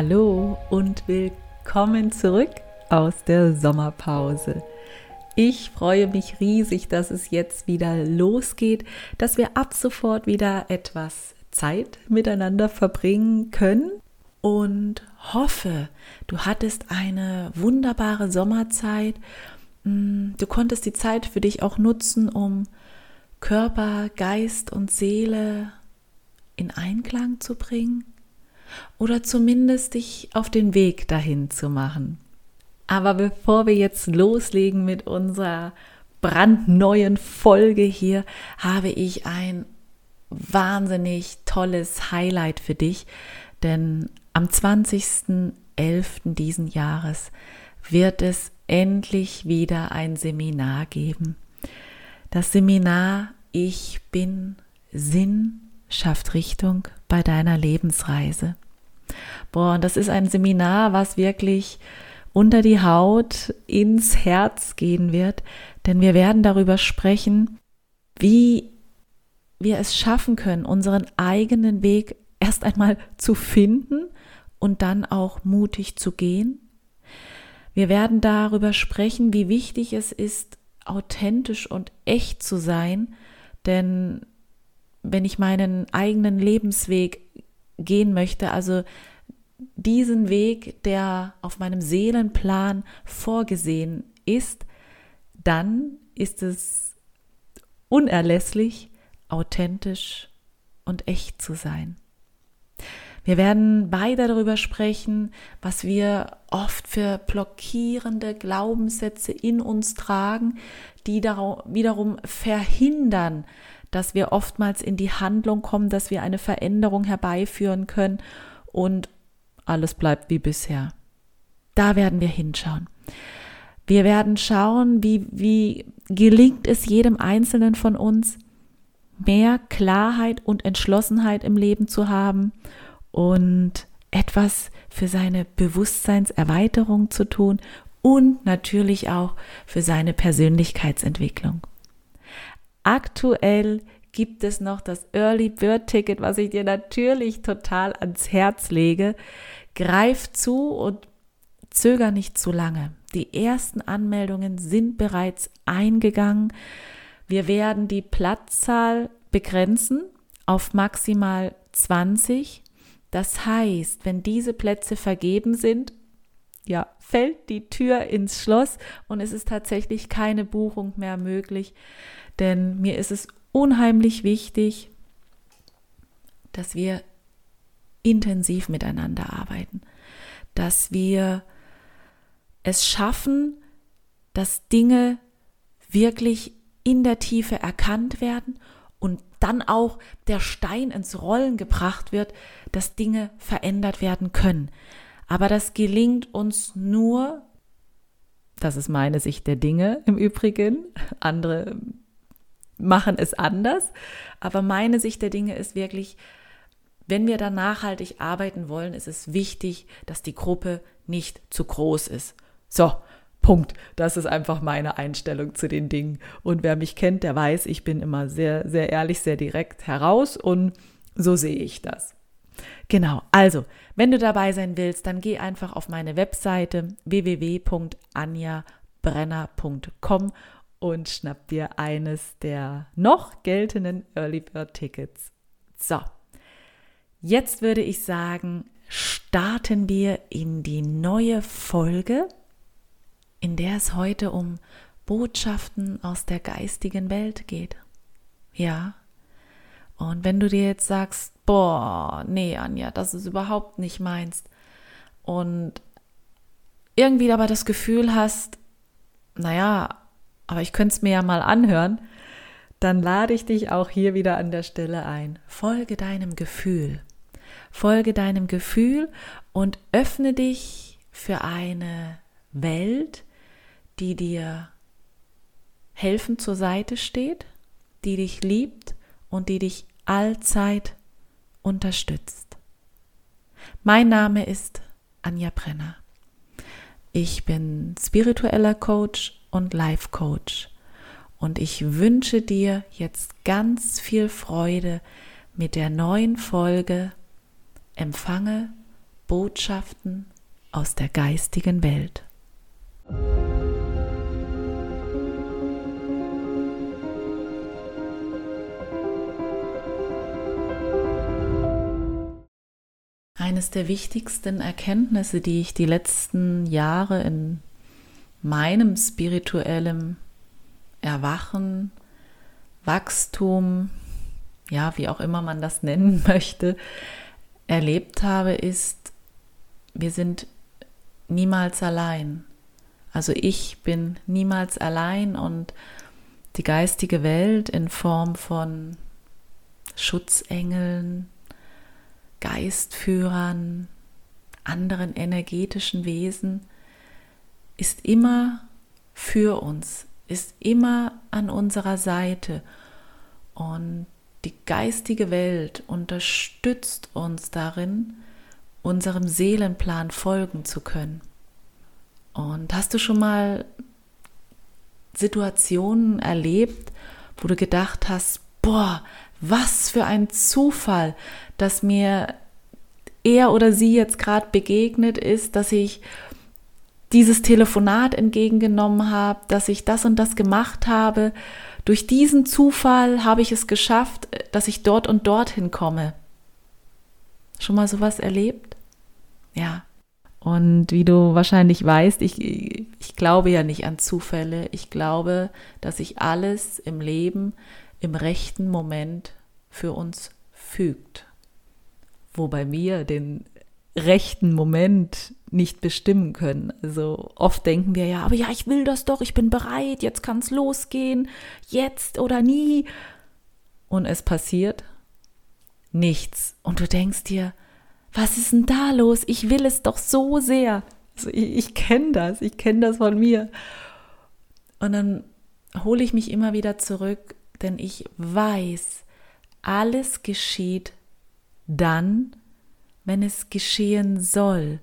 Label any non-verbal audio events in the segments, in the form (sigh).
Hallo und willkommen zurück aus der Sommerpause. Ich freue mich riesig, dass es jetzt wieder losgeht, dass wir ab sofort wieder etwas Zeit miteinander verbringen können und hoffe, du hattest eine wunderbare Sommerzeit. Mm, du konntest die Zeit für dich auch nutzen, um Körper, Geist und Seele in Einklang zu bringen oder zumindest dich auf den Weg dahin zu machen. Aber bevor wir jetzt loslegen mit unserer brandneuen Folge hier, habe ich ein wahnsinnig tolles Highlight für dich, denn am 20.11. diesen Jahres wird es endlich wieder ein Seminar geben. Das Seminar Ich bin Sinn schafft Richtung bei deiner Lebensreise. Boah, und das ist ein Seminar, was wirklich unter die Haut ins Herz gehen wird, denn wir werden darüber sprechen, wie wir es schaffen können, unseren eigenen Weg erst einmal zu finden und dann auch mutig zu gehen. Wir werden darüber sprechen, wie wichtig es ist, authentisch und echt zu sein, denn wenn ich meinen eigenen Lebensweg gehen möchte, also diesen Weg, der auf meinem Seelenplan vorgesehen ist, dann ist es unerlässlich, authentisch und echt zu sein. Wir werden beide darüber sprechen, was wir oft für blockierende Glaubenssätze in uns tragen, die wiederum verhindern, dass wir oftmals in die Handlung kommen, dass wir eine Veränderung herbeiführen können und alles bleibt wie bisher. Da werden wir hinschauen. Wir werden schauen, wie, wie gelingt es jedem Einzelnen von uns, mehr Klarheit und Entschlossenheit im Leben zu haben und etwas für seine Bewusstseinserweiterung zu tun und natürlich auch für seine Persönlichkeitsentwicklung. Aktuell gibt es noch das Early Bird Ticket, was ich dir natürlich total ans Herz lege. Greif zu und zöger nicht zu lange. Die ersten Anmeldungen sind bereits eingegangen. Wir werden die Platzzahl begrenzen auf maximal 20. Das heißt, wenn diese Plätze vergeben sind, ja, fällt die Tür ins Schloss und es ist tatsächlich keine Buchung mehr möglich denn mir ist es unheimlich wichtig, dass wir intensiv miteinander arbeiten, dass wir es schaffen, dass Dinge wirklich in der Tiefe erkannt werden und dann auch der Stein ins Rollen gebracht wird, dass Dinge verändert werden können. Aber das gelingt uns nur, das ist meine Sicht der Dinge im Übrigen, andere machen es anders. Aber meine Sicht der Dinge ist wirklich, wenn wir da nachhaltig arbeiten wollen, ist es wichtig, dass die Gruppe nicht zu groß ist. So, Punkt. Das ist einfach meine Einstellung zu den Dingen. Und wer mich kennt, der weiß, ich bin immer sehr, sehr ehrlich, sehr direkt heraus und so sehe ich das. Genau, also, wenn du dabei sein willst, dann geh einfach auf meine Webseite www.anjabrenner.com und schnapp dir eines der noch geltenden Early Bird Tickets. So, jetzt würde ich sagen, starten wir in die neue Folge, in der es heute um Botschaften aus der geistigen Welt geht. Ja. Und wenn du dir jetzt sagst, boah, nee, Anja, das ist überhaupt nicht meins. Und irgendwie aber das Gefühl hast, naja, aber ich könnte es mir ja mal anhören, dann lade ich dich auch hier wieder an der Stelle ein. Folge deinem Gefühl. Folge deinem Gefühl und öffne dich für eine Welt, die dir helfen zur Seite steht, die dich liebt und die dich allzeit unterstützt. Mein Name ist Anja Brenner. Ich bin spiritueller Coach und Life Coach. Und ich wünsche dir jetzt ganz viel Freude mit der neuen Folge Empfange Botschaften aus der geistigen Welt. Eines der wichtigsten Erkenntnisse, die ich die letzten Jahre in meinem spirituellen Erwachen, Wachstum, ja, wie auch immer man das nennen (laughs) möchte, erlebt habe, ist, wir sind niemals allein. Also ich bin niemals allein und die geistige Welt in Form von Schutzengeln, Geistführern, anderen energetischen Wesen ist immer für uns, ist immer an unserer Seite und die geistige Welt unterstützt uns darin, unserem Seelenplan folgen zu können. Und hast du schon mal Situationen erlebt, wo du gedacht hast, boah, was für ein Zufall, dass mir er oder sie jetzt gerade begegnet ist, dass ich dieses Telefonat entgegengenommen habe, dass ich das und das gemacht habe. Durch diesen Zufall habe ich es geschafft, dass ich dort und dorthin komme. Schon mal sowas erlebt? Ja. Und wie du wahrscheinlich weißt, ich, ich glaube ja nicht an Zufälle. Ich glaube, dass sich alles im Leben im rechten Moment für uns fügt. Wobei wir den rechten Moment nicht bestimmen können. Also oft denken wir ja, aber ja, ich will das doch, ich bin bereit, jetzt kann es losgehen, jetzt oder nie. Und es passiert nichts. Und du denkst dir, was ist denn da los? Ich will es doch so sehr. Also ich, ich kenne das, ich kenne das von mir. Und dann hole ich mich immer wieder zurück, denn ich weiß, alles geschieht dann, wenn es geschehen soll.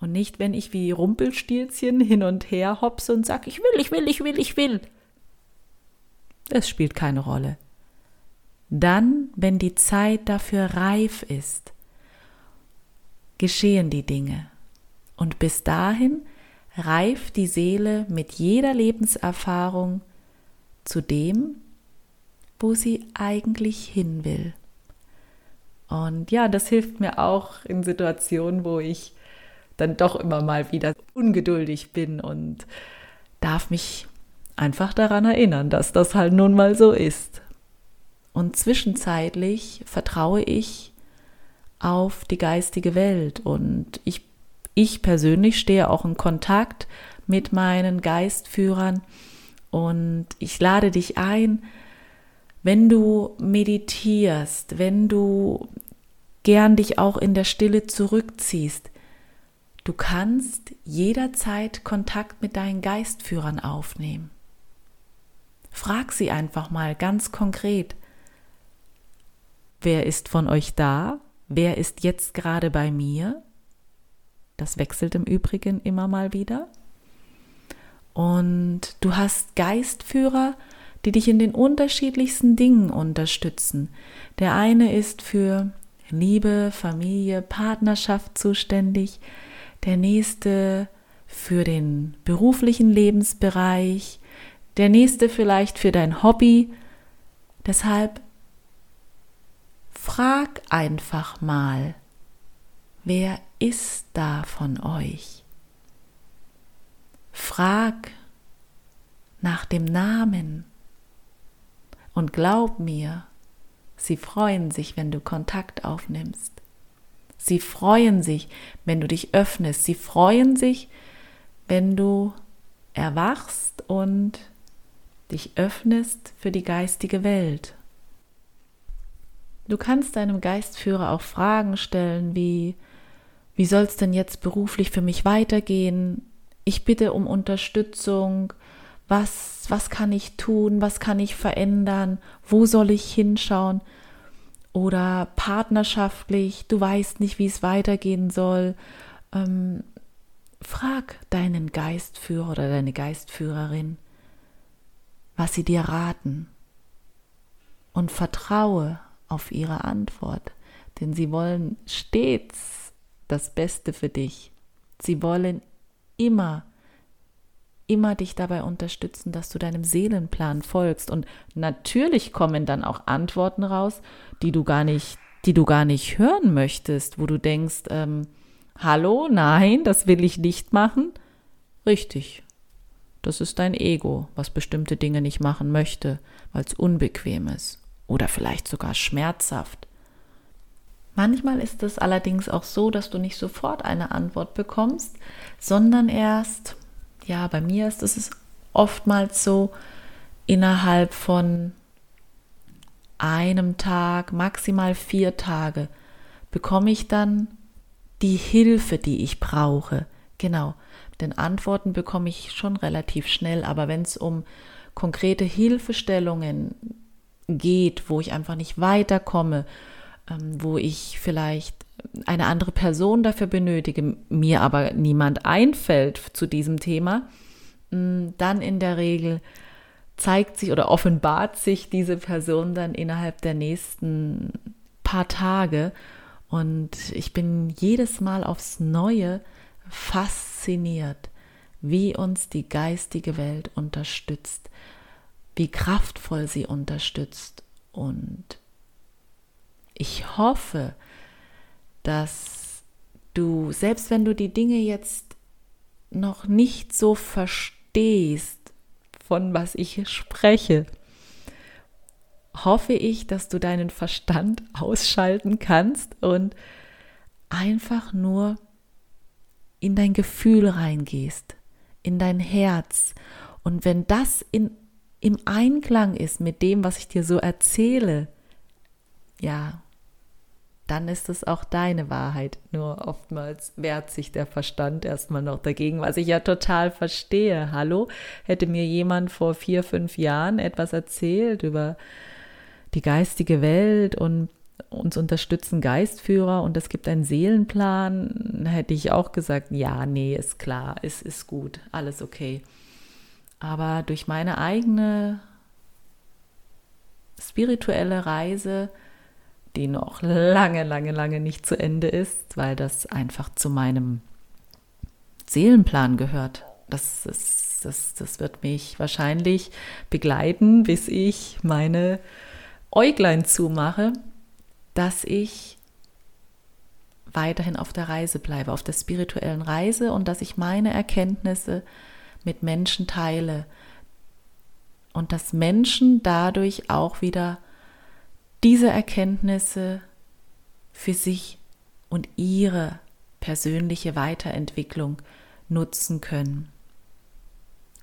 Und nicht, wenn ich wie Rumpelstilzchen hin und her hopse und sage, ich will, ich will, ich will, ich will. Es spielt keine Rolle. Dann, wenn die Zeit dafür reif ist, geschehen die Dinge. Und bis dahin reift die Seele mit jeder Lebenserfahrung zu dem, wo sie eigentlich hin will. Und ja, das hilft mir auch in Situationen, wo ich dann doch immer mal wieder ungeduldig bin und darf mich einfach daran erinnern, dass das halt nun mal so ist. Und zwischenzeitlich vertraue ich auf die geistige Welt und ich, ich persönlich stehe auch in Kontakt mit meinen Geistführern und ich lade dich ein, wenn du meditierst, wenn du gern dich auch in der Stille zurückziehst, du kannst jederzeit Kontakt mit deinen Geistführern aufnehmen. Frag sie einfach mal ganz konkret, wer ist von euch da? Wer ist jetzt gerade bei mir? Das wechselt im Übrigen immer mal wieder. Und du hast Geistführer, die dich in den unterschiedlichsten Dingen unterstützen. Der eine ist für Liebe, Familie, Partnerschaft zuständig, der nächste für den beruflichen Lebensbereich, der nächste vielleicht für dein Hobby. Deshalb frag einfach mal, wer ist da von euch? Frag nach dem Namen, und glaub mir, sie freuen sich, wenn du Kontakt aufnimmst. Sie freuen sich, wenn du dich öffnest. Sie freuen sich, wenn du erwachst und dich öffnest für die geistige Welt. Du kannst deinem Geistführer auch Fragen stellen wie, wie soll es denn jetzt beruflich für mich weitergehen? Ich bitte um Unterstützung was, was kann ich tun, was kann ich verändern, wo soll ich hinschauen oder partnerschaftlich, du weißt nicht, wie es weitergehen soll. Ähm, frag deinen Geistführer oder deine Geistführerin, was sie dir raten und vertraue auf ihre Antwort, denn sie wollen stets das Beste für dich. Sie wollen immer, immer dich dabei unterstützen, dass du deinem Seelenplan folgst. Und natürlich kommen dann auch Antworten raus, die du gar nicht, die du gar nicht hören möchtest, wo du denkst, ähm, hallo, nein, das will ich nicht machen. Richtig. Das ist dein Ego, was bestimmte Dinge nicht machen möchte, weil es unbequem ist oder vielleicht sogar schmerzhaft. Manchmal ist es allerdings auch so, dass du nicht sofort eine Antwort bekommst, sondern erst, ja, bei mir ist es oftmals so, innerhalb von einem Tag, maximal vier Tage, bekomme ich dann die Hilfe, die ich brauche. Genau, denn Antworten bekomme ich schon relativ schnell, aber wenn es um konkrete Hilfestellungen geht, wo ich einfach nicht weiterkomme, ähm, wo ich vielleicht eine andere Person dafür benötige, mir aber niemand einfällt zu diesem Thema, mm, dann in der Regel zeigt sich oder offenbart sich diese Person dann innerhalb der nächsten paar Tage und ich bin jedes Mal aufs Neue fasziniert, wie uns die geistige Welt unterstützt, wie kraftvoll sie unterstützt. Und ich hoffe, dass du, selbst wenn du die Dinge jetzt noch nicht so verstehst, von was ich spreche, hoffe ich, dass du deinen Verstand (laughs) ausschalten kannst und einfach nur in dein Gefühl reingehst, in dein Herz. Und wenn das in, im Einklang ist mit dem, was ich dir so erzähle, ja, dann ist es auch deine Wahrheit. Nur oftmals wehrt sich der Verstand erstmal noch dagegen, was ich ja total verstehe. Hallo, hätte mir jemand vor vier, fünf Jahren etwas erzählt über die geistige Welt und uns unterstützen Geistführer und es gibt einen Seelenplan, hätte ich auch gesagt, ja, nee, ist klar, ist, ist gut, alles okay. Aber durch meine eigene spirituelle Reise, die noch lange, lange, lange nicht zu Ende ist, weil das einfach zu meinem Seelenplan gehört. Das, ist, das, das wird mich wahrscheinlich begleiten, bis ich meine Äuglein zumache dass ich weiterhin auf der Reise bleibe, auf der spirituellen Reise und dass ich meine Erkenntnisse mit Menschen teile und dass Menschen dadurch auch wieder diese Erkenntnisse für sich und ihre persönliche Weiterentwicklung nutzen können.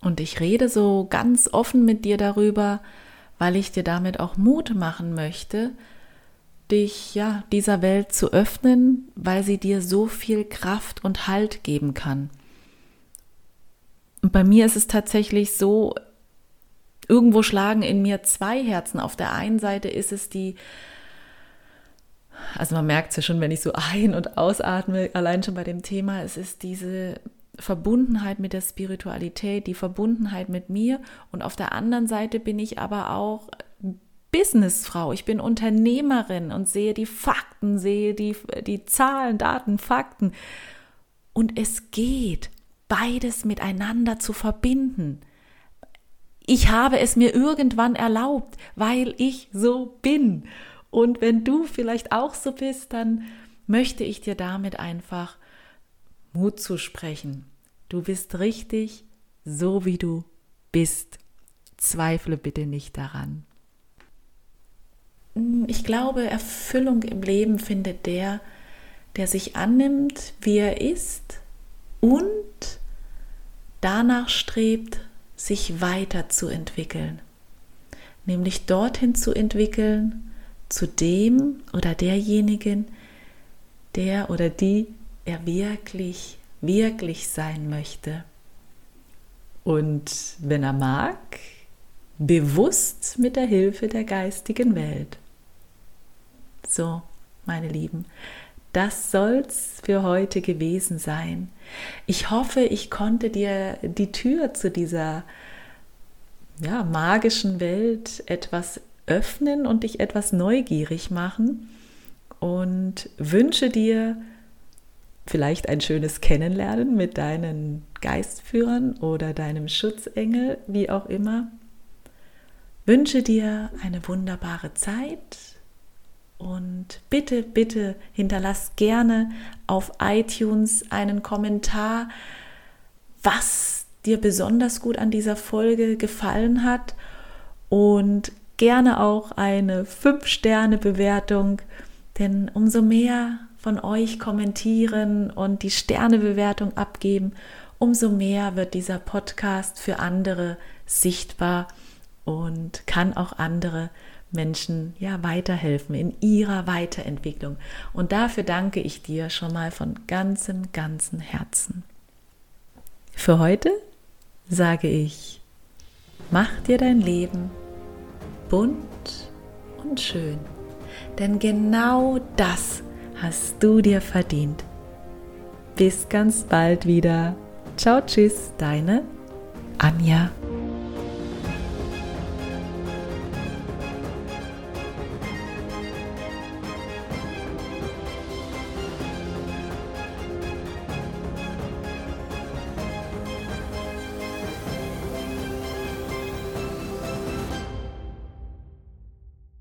Und ich rede so ganz offen mit dir darüber, weil ich dir damit auch Mut machen möchte, dich ja dieser Welt zu öffnen, weil sie dir so viel Kraft und Halt geben kann. Und bei mir ist es tatsächlich so, irgendwo schlagen in mir zwei Herzen. Auf der einen Seite ist es die, also man merkt es ja schon, wenn ich so ein- und ausatme, allein schon bei dem Thema, es ist diese Verbundenheit mit der Spiritualität, die Verbundenheit mit mir. Und auf der anderen Seite bin ich aber auch Businessfrau, ich bin Unternehmerin und sehe die Fakten, sehe die, die Zahlen, Daten, Fakten. Und es geht, beides miteinander zu verbinden. Ich habe es mir irgendwann erlaubt, weil ich so bin. Und wenn du vielleicht auch so bist, dann möchte ich dir damit einfach Mut zusprechen. Du bist richtig, so wie du bist. Zweifle bitte nicht daran. Hm, ich glaube, Erfüllung im Leben findet der, der sich annimmt, wie er ist und danach strebt, sich weiterzuentwickeln. Nämlich dorthin zu entwickeln, zu dem oder derjenigen, der oder die er wirklich, wirklich sein möchte. Und wenn er mag, bewusst mit der Hilfe der geistigen Welt. So, meine Lieben, das soll's für heute gewesen sein. Ich hoffe, ich konnte dir die Tür zu dieser ja, magischen Welt etwas öffnen und dich etwas neugierig machen und wünsche dir vielleicht ein schönes Kennenlernen mit deinen Geistführern oder deinem Schutzengel, wie auch immer. Wünsche dir eine wunderbare Zeit und bitte, bitte hinterlass gerne auf iTunes einen Kommentar, was dir besonders gut an dieser Folge gefallen hat. Und gerne auch eine 5-Sterne-Bewertung, denn umso mehr von euch kommentieren und die Sternebewertung abgeben, umso mehr wird dieser Podcast für andere sichtbar und kann auch andere Menschen ja weiterhelfen in ihrer Weiterentwicklung. Und dafür danke ich dir schon mal von ganzem, ganzem Herzen. Für heute sage ich, mach dir dein Leben bunt und schön, denn genau das hast du dir verdient. Bis ganz bald wieder. Ciao, tschüss, deine Anja.